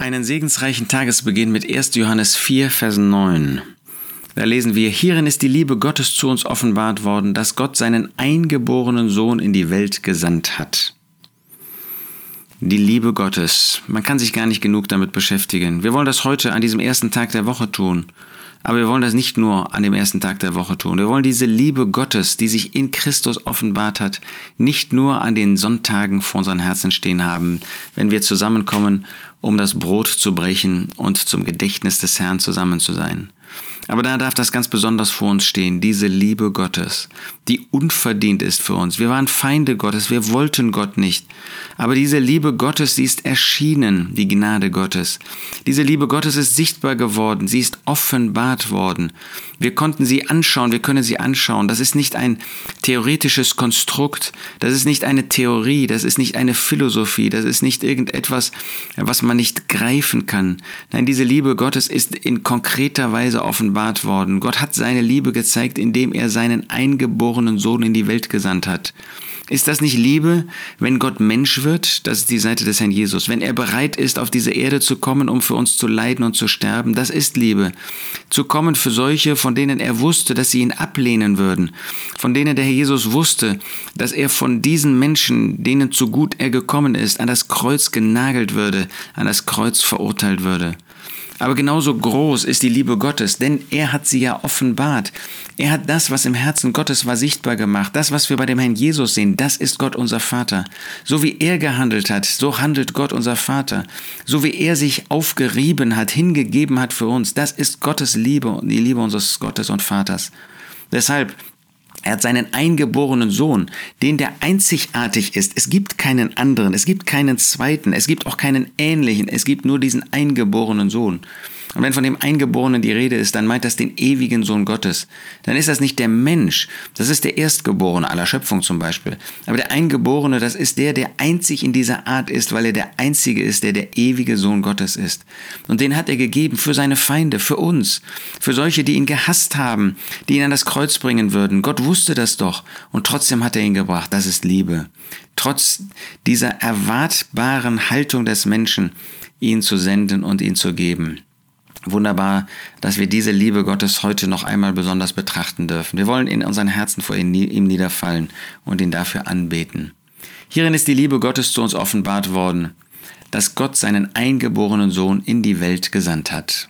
Einen segensreichen Tagesbeginn mit 1. Johannes 4, Vers 9. Da lesen wir, hierin ist die Liebe Gottes zu uns offenbart worden, dass Gott seinen eingeborenen Sohn in die Welt gesandt hat. Die Liebe Gottes. Man kann sich gar nicht genug damit beschäftigen. Wir wollen das heute an diesem ersten Tag der Woche tun. Aber wir wollen das nicht nur an dem ersten Tag der Woche tun. Wir wollen diese Liebe Gottes, die sich in Christus offenbart hat, nicht nur an den Sonntagen vor unseren Herzen stehen haben, wenn wir zusammenkommen, um das Brot zu brechen und zum Gedächtnis des Herrn zusammen zu sein. Aber da darf das ganz besonders vor uns stehen, diese Liebe Gottes, die unverdient ist für uns. Wir waren Feinde Gottes, wir wollten Gott nicht. Aber diese Liebe Gottes, sie ist erschienen, die Gnade Gottes. Diese Liebe Gottes ist sichtbar geworden, sie ist offenbart worden. Wir konnten sie anschauen, wir können sie anschauen. Das ist nicht ein theoretisches Konstrukt, das ist nicht eine Theorie, das ist nicht eine Philosophie, das ist nicht irgendetwas, was man nicht greifen kann. Nein, diese Liebe Gottes ist in konkreter Weise offenbart worden. Gott hat seine Liebe gezeigt, indem er seinen eingeborenen Sohn in die Welt gesandt hat. Ist das nicht Liebe, wenn Gott Mensch wird? Das ist die Seite des Herrn Jesus. Wenn er bereit ist, auf diese Erde zu kommen, um für uns zu leiden und zu sterben, das ist Liebe. Zu kommen für solche, von denen er wusste, dass sie ihn ablehnen würden. Von denen der Herr Jesus wusste, dass er von diesen Menschen, denen zu gut er gekommen ist, an das Kreuz genagelt würde, an das Kreuz verurteilt würde. Aber genauso groß ist die Liebe Gottes, denn er hat sie ja offenbart. Er hat das, was im Herzen Gottes war, sichtbar gemacht. Das, was wir bei dem Herrn Jesus sehen, das ist Gott unser Vater. So wie er gehandelt hat, so handelt Gott unser Vater. So wie er sich aufgerieben hat, hingegeben hat für uns, das ist Gottes Liebe und die Liebe unseres Gottes und Vaters. Deshalb er hat seinen eingeborenen Sohn, den der einzigartig ist. Es gibt keinen anderen, es gibt keinen zweiten, es gibt auch keinen ähnlichen, es gibt nur diesen eingeborenen Sohn. Und wenn von dem Eingeborenen die Rede ist, dann meint das den ewigen Sohn Gottes. Dann ist das nicht der Mensch, das ist der Erstgeborene aller Schöpfung zum Beispiel. Aber der Eingeborene, das ist der, der einzig in dieser Art ist, weil er der Einzige ist, der der ewige Sohn Gottes ist. Und den hat er gegeben für seine Feinde, für uns, für solche, die ihn gehasst haben, die ihn an das Kreuz bringen würden. Gott wusste das doch und trotzdem hat er ihn gebracht. Das ist Liebe. Trotz dieser erwartbaren Haltung des Menschen, ihn zu senden und ihn zu geben. Wunderbar, dass wir diese Liebe Gottes heute noch einmal besonders betrachten dürfen. Wir wollen in unseren Herzen vor ihm niederfallen und ihn dafür anbeten. Hierin ist die Liebe Gottes zu uns offenbart worden, dass Gott seinen eingeborenen Sohn in die Welt gesandt hat.